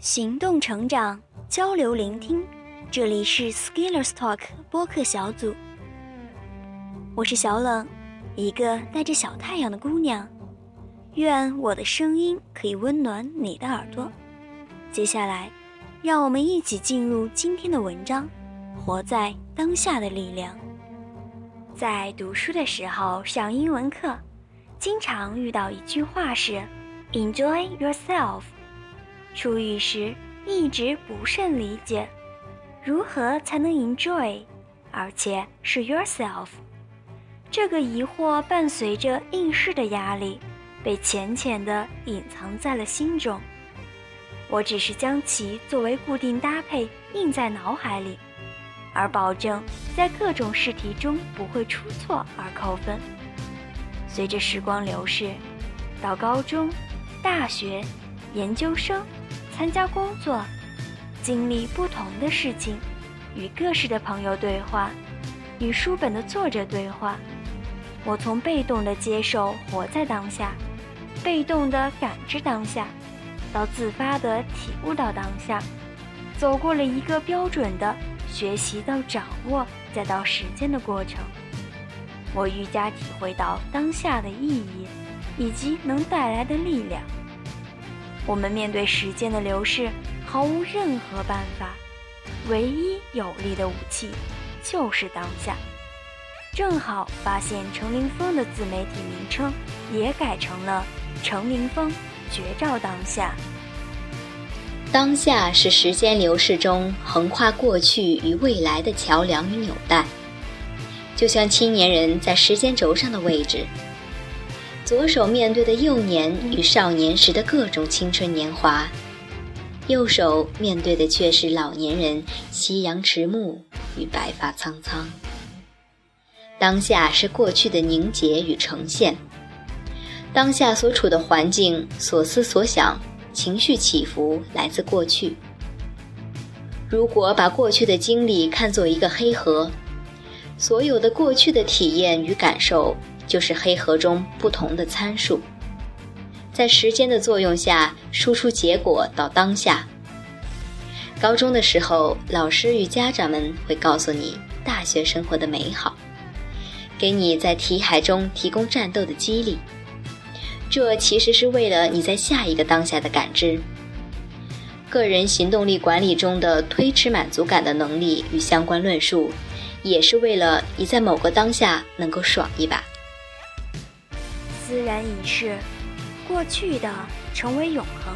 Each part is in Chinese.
行动成长，交流聆听，这里是 Skillers Talk 播客小组。我是小冷，一个带着小太阳的姑娘。愿我的声音可以温暖你的耳朵。接下来，让我们一起进入今天的文章：活在当下的力量。在读书的时候上英文课，经常遇到一句话是 “Enjoy yourself”。初遇时一直不甚理解，如何才能 enjoy，而且是 yourself？这个疑惑伴随着应试的压力，被浅浅地隐藏在了心中。我只是将其作为固定搭配印在脑海里，而保证在各种试题中不会出错而扣分。随着时光流逝，到高中、大学、研究生。参加工作，经历不同的事情，与各式的朋友对话，与书本的作者对话。我从被动的接受活在当下，被动的感知当下，到自发的体悟到当下，走过了一个标准的学习到掌握再到实践的过程。我愈加体会到当下的意义，以及能带来的力量。我们面对时间的流逝毫无任何办法，唯一有力的武器就是当下。正好发现程凌峰的自媒体名称也改成了“程凌峰绝照当下”。当下是时间流逝中横跨过去与未来的桥梁与纽带，就像青年人在时间轴上的位置。左手面对的幼年与少年时的各种青春年华，右手面对的却是老年人夕阳迟暮与白发苍苍。当下是过去的凝结与呈现，当下所处的环境、所思所想、情绪起伏来自过去。如果把过去的经历看作一个黑盒，所有的过去的体验与感受。就是黑盒中不同的参数，在时间的作用下输出结果到当下。高中的时候，老师与家长们会告诉你大学生活的美好，给你在题海中提供战斗的激励。这其实是为了你在下一个当下的感知。个人行动力管理中的推迟满足感的能力与相关论述，也是为了你在某个当下能够爽一把。自然已逝，过去的成为永恒，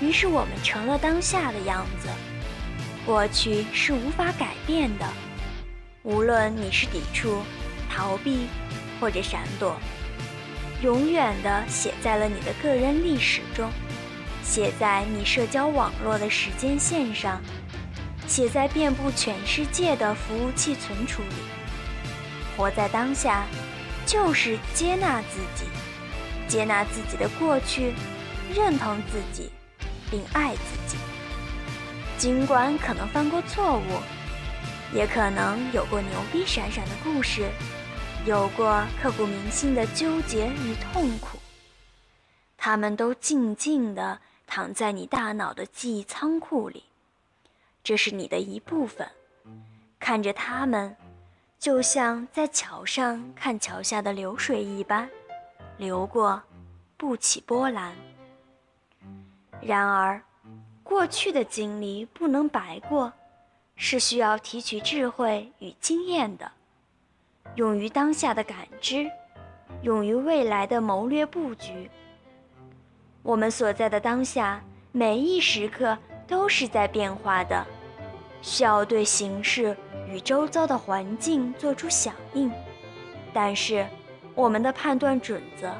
于是我们成了当下的样子。过去是无法改变的，无论你是抵触、逃避或者闪躲，永远的写在了你的个人历史中，写在你社交网络的时间线上，写在遍布全世界的服务器存储里。活在当下。就是接纳自己，接纳自己的过去，认同自己，并爱自己。尽管可能犯过错误，也可能有过牛逼闪闪的故事，有过刻骨铭心的纠结与痛苦，他们都静静地躺在你大脑的记忆仓库里，这是你的一部分。看着他们。就像在桥上看桥下的流水一般，流过，不起波澜。然而，过去的经历不能白过，是需要提取智慧与经验的，用于当下的感知，用于未来的谋略布局。我们所在的当下，每一时刻都是在变化的，需要对形势。与周遭的环境做出响应，但是我们的判断准则，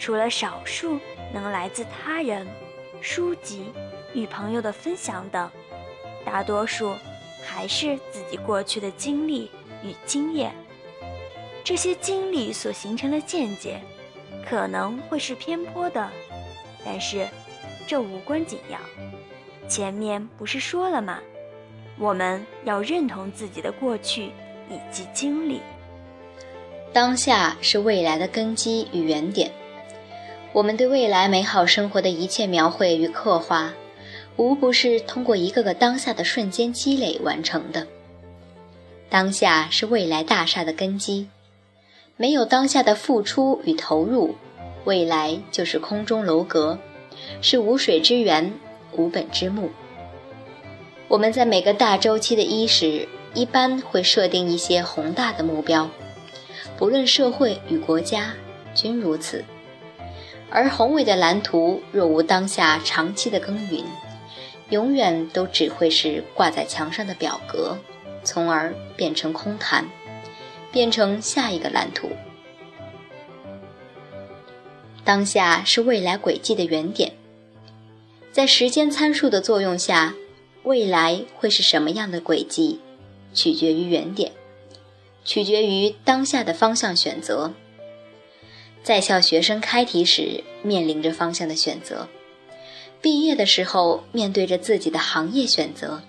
除了少数能来自他人、书籍与朋友的分享等，大多数还是自己过去的经历与经验。这些经历所形成的见解，可能会是偏颇的，但是这无关紧要。前面不是说了吗？我们要认同自己的过去以及经历。当下是未来的根基与原点。我们对未来美好生活的一切描绘与刻画，无不是通过一个个当下的瞬间积累完成的。当下是未来大厦的根基，没有当下的付出与投入，未来就是空中楼阁，是无水之源、无本之木。我们在每个大周期的伊始，一般会设定一些宏大的目标，不论社会与国家均如此。而宏伟的蓝图若无当下长期的耕耘，永远都只会是挂在墙上的表格。从而变成空谈，变成下一个蓝图。当下是未来轨迹的原点，在时间参数的作用下，未来会是什么样的轨迹，取决于原点，取决于当下的方向选择。在校学生开题时面临着方向的选择，毕业的时候面对着自己的行业选择。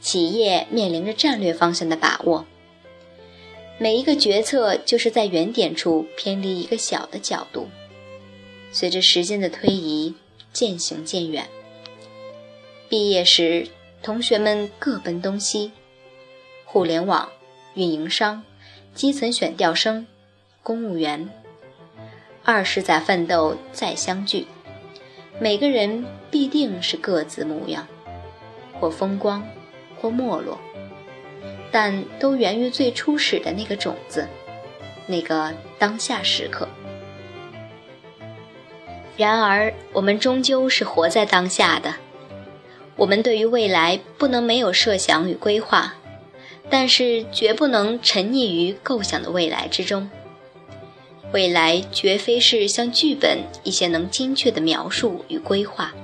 企业面临着战略方向的把握，每一个决策就是在原点处偏离一个小的角度，随着时间的推移渐行渐远。毕业时，同学们各奔东西，互联网、运营商、基层选调生、公务员，二十载奋斗再相聚，每个人必定是各自模样，或风光。或没落，但都源于最初始的那个种子，那个当下时刻。然而，我们终究是活在当下的。我们对于未来不能没有设想与规划，但是绝不能沉溺于构想的未来之中。未来绝非是像剧本一些能精确的描述与规划。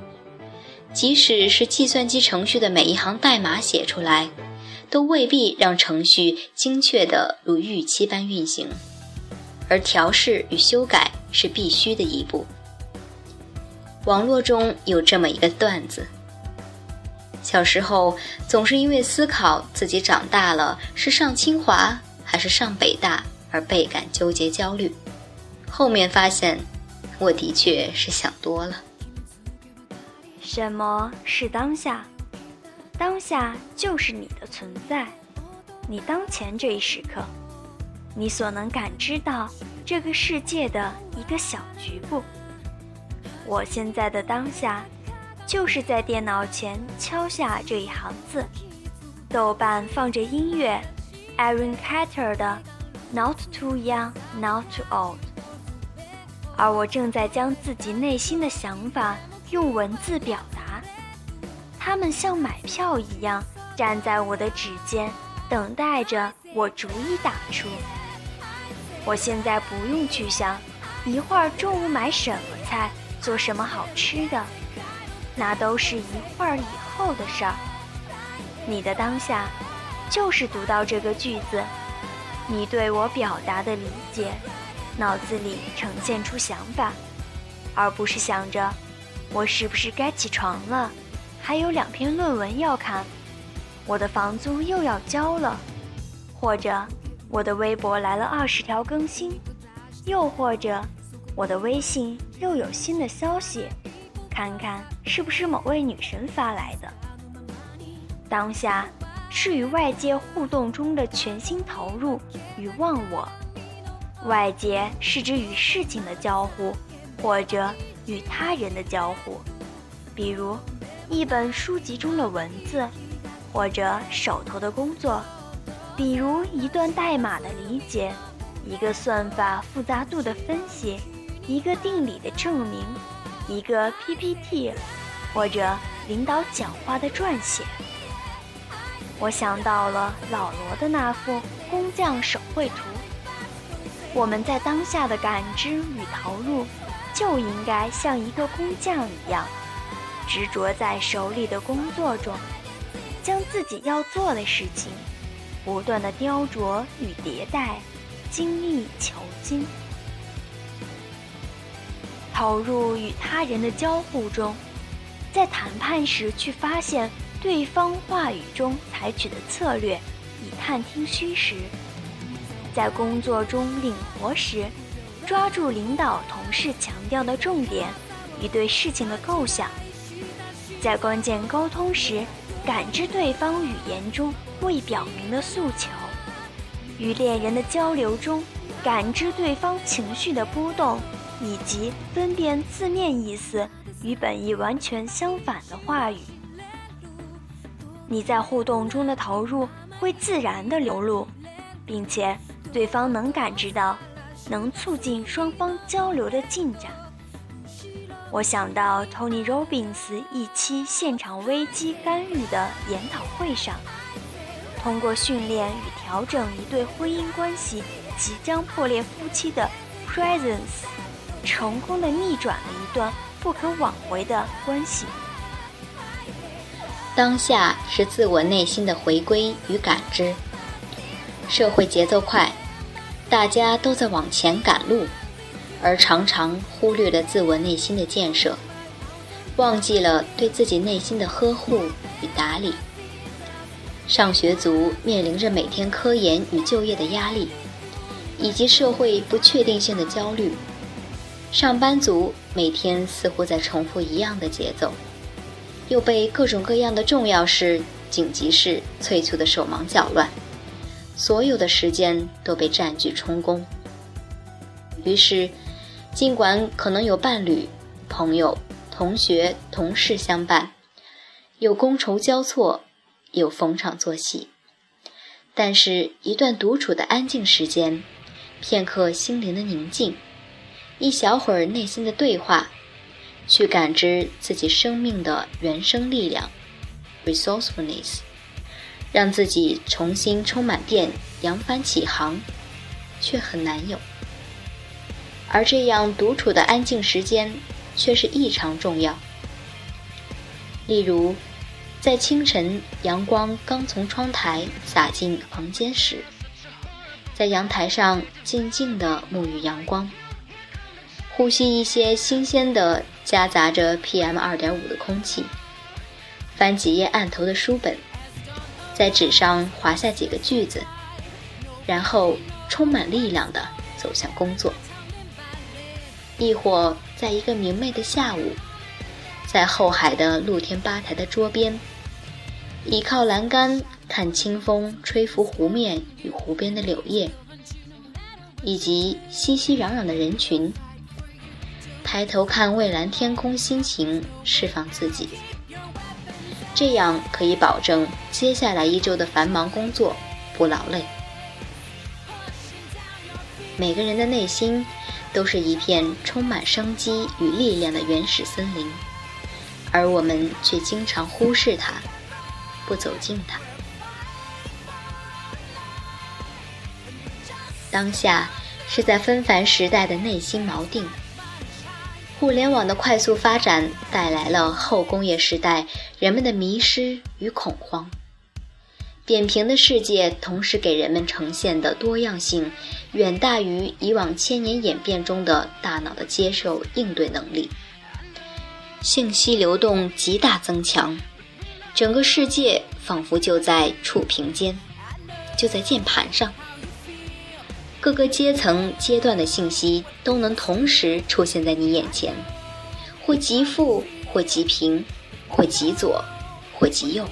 即使是计算机程序的每一行代码写出来，都未必让程序精确的如预期般运行，而调试与修改是必须的一步。网络中有这么一个段子：小时候总是因为思考自己长大了是上清华还是上北大而倍感纠结焦虑，后面发现我的确是想多了。什么是当下？当下就是你的存在，你当前这一时刻，你所能感知到这个世界的一个小局部。我现在的当下，就是在电脑前敲下这一行字。豆瓣放着音乐，Aaron Carter 的《Not Too Young, Not Too Old》，而我正在将自己内心的想法。用文字表达，他们像买票一样站在我的指尖，等待着我逐一打出。我现在不用去想，一会儿中午买什么菜，做什么好吃的，那都是一会儿以后的事儿。你的当下，就是读到这个句子，你对我表达的理解，脑子里呈现出想法，而不是想着。我是不是该起床了？还有两篇论文要看，我的房租又要交了，或者我的微博来了二十条更新，又或者我的微信又有新的消息，看看是不是某位女神发来的。当下是与外界互动中的全心投入与忘我，外界是指与事情的交互，或者。与他人的交互，比如一本书籍中的文字，或者手头的工作，比如一段代码的理解，一个算法复杂度的分析，一个定理的证明，一个 PPT，或者领导讲话的撰写。我想到了老罗的那幅工匠手绘图。我们在当下的感知与投入。就应该像一个工匠一样，执着在手里的工作中，将自己要做的事情不断的雕琢与迭代，精益求精。投入与他人的交互中，在谈判时去发现对方话语中采取的策略，以探听虚实；在工作中领活时。抓住领导同事强调的重点与对事情的构想，在关键沟通时感知对方语言中未表明的诉求，与恋人的交流中感知对方情绪的波动，以及分辨字面意思与本意完全相反的话语。你在互动中的投入会自然地流露，并且对方能感知到，能促进双方交流的进展。我想到 Tony Robbins 一期现场危机干预的研讨会上，通过训练与调整一对婚姻关系即将破裂夫妻的 Presence，成功的逆转了一段不可挽回的关系。当下是自我内心的回归与感知。社会节奏快，大家都在往前赶路。而常常忽略了自我内心的建设，忘记了对自己内心的呵护与打理。上学族面临着每天科研与就业的压力，以及社会不确定性的焦虑；上班族每天似乎在重复一样的节奏，又被各种各样的重要事、紧急事催促的手忙脚乱，所有的时间都被占据充公。于是。尽管可能有伴侣、朋友、同学、同事相伴，有觥筹交错，有逢场作戏，但是，一段独处的安静时间，片刻心灵的宁静，一小会儿内心的对话，去感知自己生命的原生力量 （resourcefulness），让自己重新充满电，扬帆起航，却很难有。而这样独处的安静时间，却是异常重要。例如，在清晨阳光刚从窗台洒进房间时，在阳台上静静地沐浴阳光，呼吸一些新鲜的、夹杂着 PM 二点五的空气，翻几页案头的书本，在纸上划下几个句子，然后充满力量的走向工作。亦或在一个明媚的下午，在后海的露天吧台的桌边，倚靠栏杆看清风吹拂湖面与湖边的柳叶，以及熙熙攘攘的人群，抬头看蔚蓝天空，心情释放自己，这样可以保证接下来一周的繁忙工作不劳累。每个人的内心。都是一片充满生机与力量的原始森林，而我们却经常忽视它，不走进它。当下是在纷繁时代的内心锚定。互联网的快速发展带来了后工业时代人们的迷失与恐慌。扁平的世界同时给人们呈现的多样性，远大于以往千年演变中的大脑的接受应对能力。信息流动极大增强，整个世界仿佛就在触屏间，就在键盘上。各个阶层阶段的信息都能同时出现在你眼前，或极富，或极贫，或极左，或极右。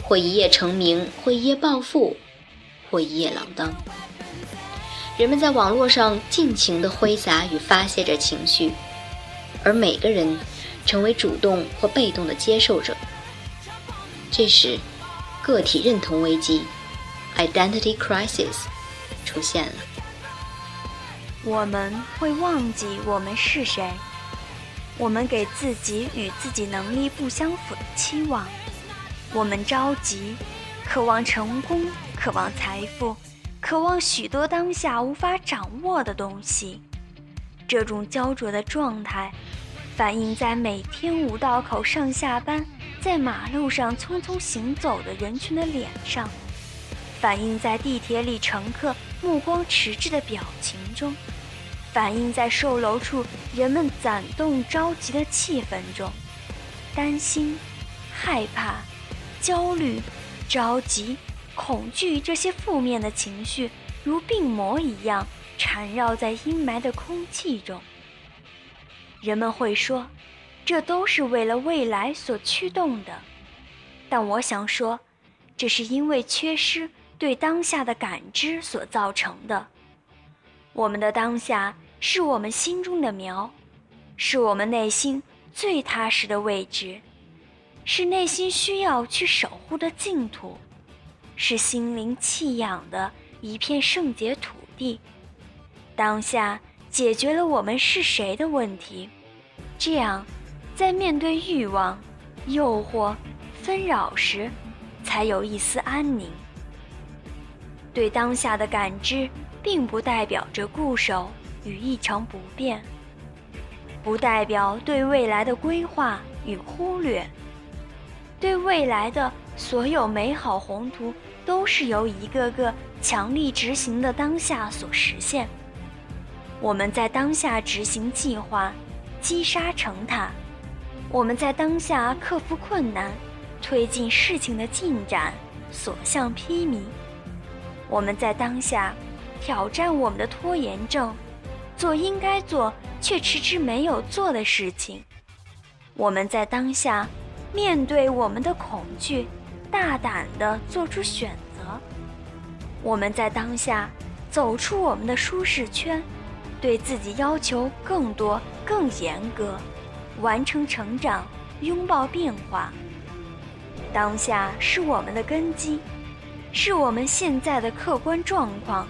或一夜成名，或一夜暴富，或一夜锒铛。人们在网络上尽情地挥洒与发泄着情绪，而每个人成为主动或被动的接受者。这时，个体认同危机 （identity crisis） 出现了。我们会忘记我们是谁，我们给自己与自己能力不相符的期望。我们着急，渴望成功，渴望财富，渴望许多当下无法掌握的东西。这种焦灼的状态，反映在每天五道口上下班、在马路上匆匆行走的人群的脸上，反映在地铁里乘客目光迟滞的表情中，反映在售楼处人们攒动着急的气氛中，担心，害怕。焦虑、着急、恐惧，这些负面的情绪如病魔一样缠绕在阴霾的空气中。人们会说：“这都是为了未来所驱动的。但我想说，这是因为缺失对当下的感知所造成的。我们的当下是我们心中的苗，是我们内心最踏实的位置，是内心需要去守护的净土，是心灵弃养的一片圣洁土地。当下解决了我们是谁的问题，这样，在面对欲望、诱惑、纷扰时，才有一丝安宁。对当下的感知。并不代表着固守与一成不变，不代表对未来的规划与忽略。对未来的所有美好宏图，都是由一个个强力执行的当下所实现。我们在当下执行计划，积沙成塔；我们在当下克服困难，推进事情的进展，所向披靡。我们在当下。挑战我们的拖延症，做应该做却迟迟没有做的事情。我们在当下面对我们的恐惧，大胆地做出选择。我们在当下走出我们的舒适圈，对自己要求更多、更严格，完成成长，拥抱变化。当下是我们的根基，是我们现在的客观状况。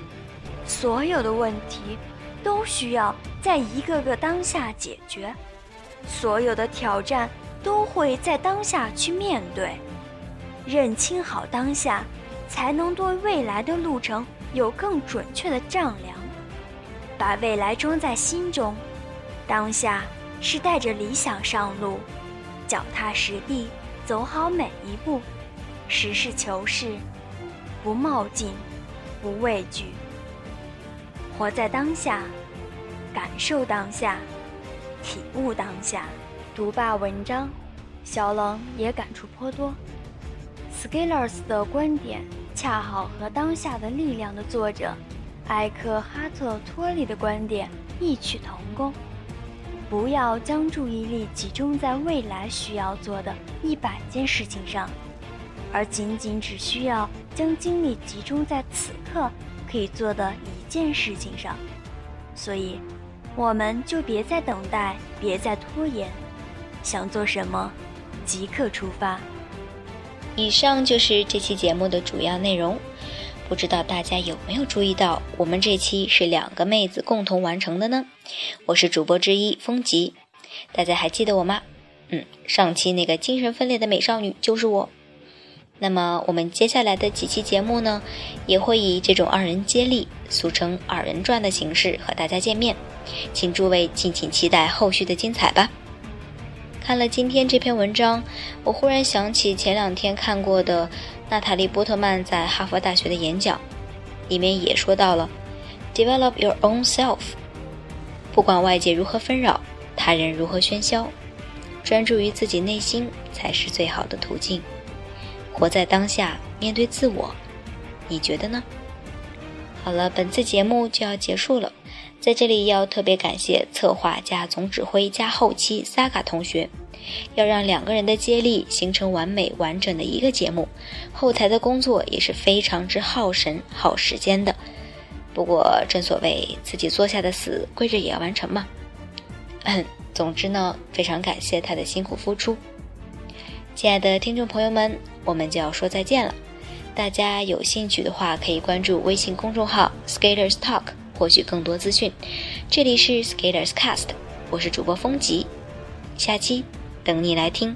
所有的问题都需要在一个个当下解决，所有的挑战都会在当下去面对。认清好当下，才能对未来的路程有更准确的丈量。把未来装在心中，当下是带着理想上路，脚踏实地走好每一步，实事求是，不冒进，不畏惧。活在当下，感受当下，体悟当下。读罢文章，小冷也感触颇多。Scalers 的观点恰好和《当下的力量》的作者艾克哈特托利的观点异曲同工。不要将注意力集中在未来需要做的一百件事情上，而仅仅只需要将精力集中在此刻可以做的一。件事情上，所以，我们就别再等待，别再拖延，想做什么，即刻出发。以上就是这期节目的主要内容。不知道大家有没有注意到，我们这期是两个妹子共同完成的呢？我是主播之一风吉，大家还记得我吗？嗯，上期那个精神分裂的美少女就是我。那么我们接下来的几期节目呢，也会以这种二人接力，俗称二人转的形式和大家见面，请诸位敬请期待后续的精彩吧。看了今天这篇文章，我忽然想起前两天看过的娜塔莉波特曼在哈佛大学的演讲，里面也说到了 “develop your own self”，不管外界如何纷扰，他人如何喧嚣，专注于自己内心才是最好的途径。活在当下，面对自我，你觉得呢？好了，本次节目就要结束了，在这里要特别感谢策划加总指挥加后期 Saga 同学，要让两个人的接力形成完美完整的一个节目，后台的工作也是非常之耗神耗时间的。不过正所谓自己做下的死，跪着也要完成嘛。嗯，总之呢，非常感谢他的辛苦付出。亲爱的听众朋友们，我们就要说再见了。大家有兴趣的话，可以关注微信公众号 Skaters Talk，获取更多资讯。这里是 Skaters Cast，我是主播风吉，下期等你来听。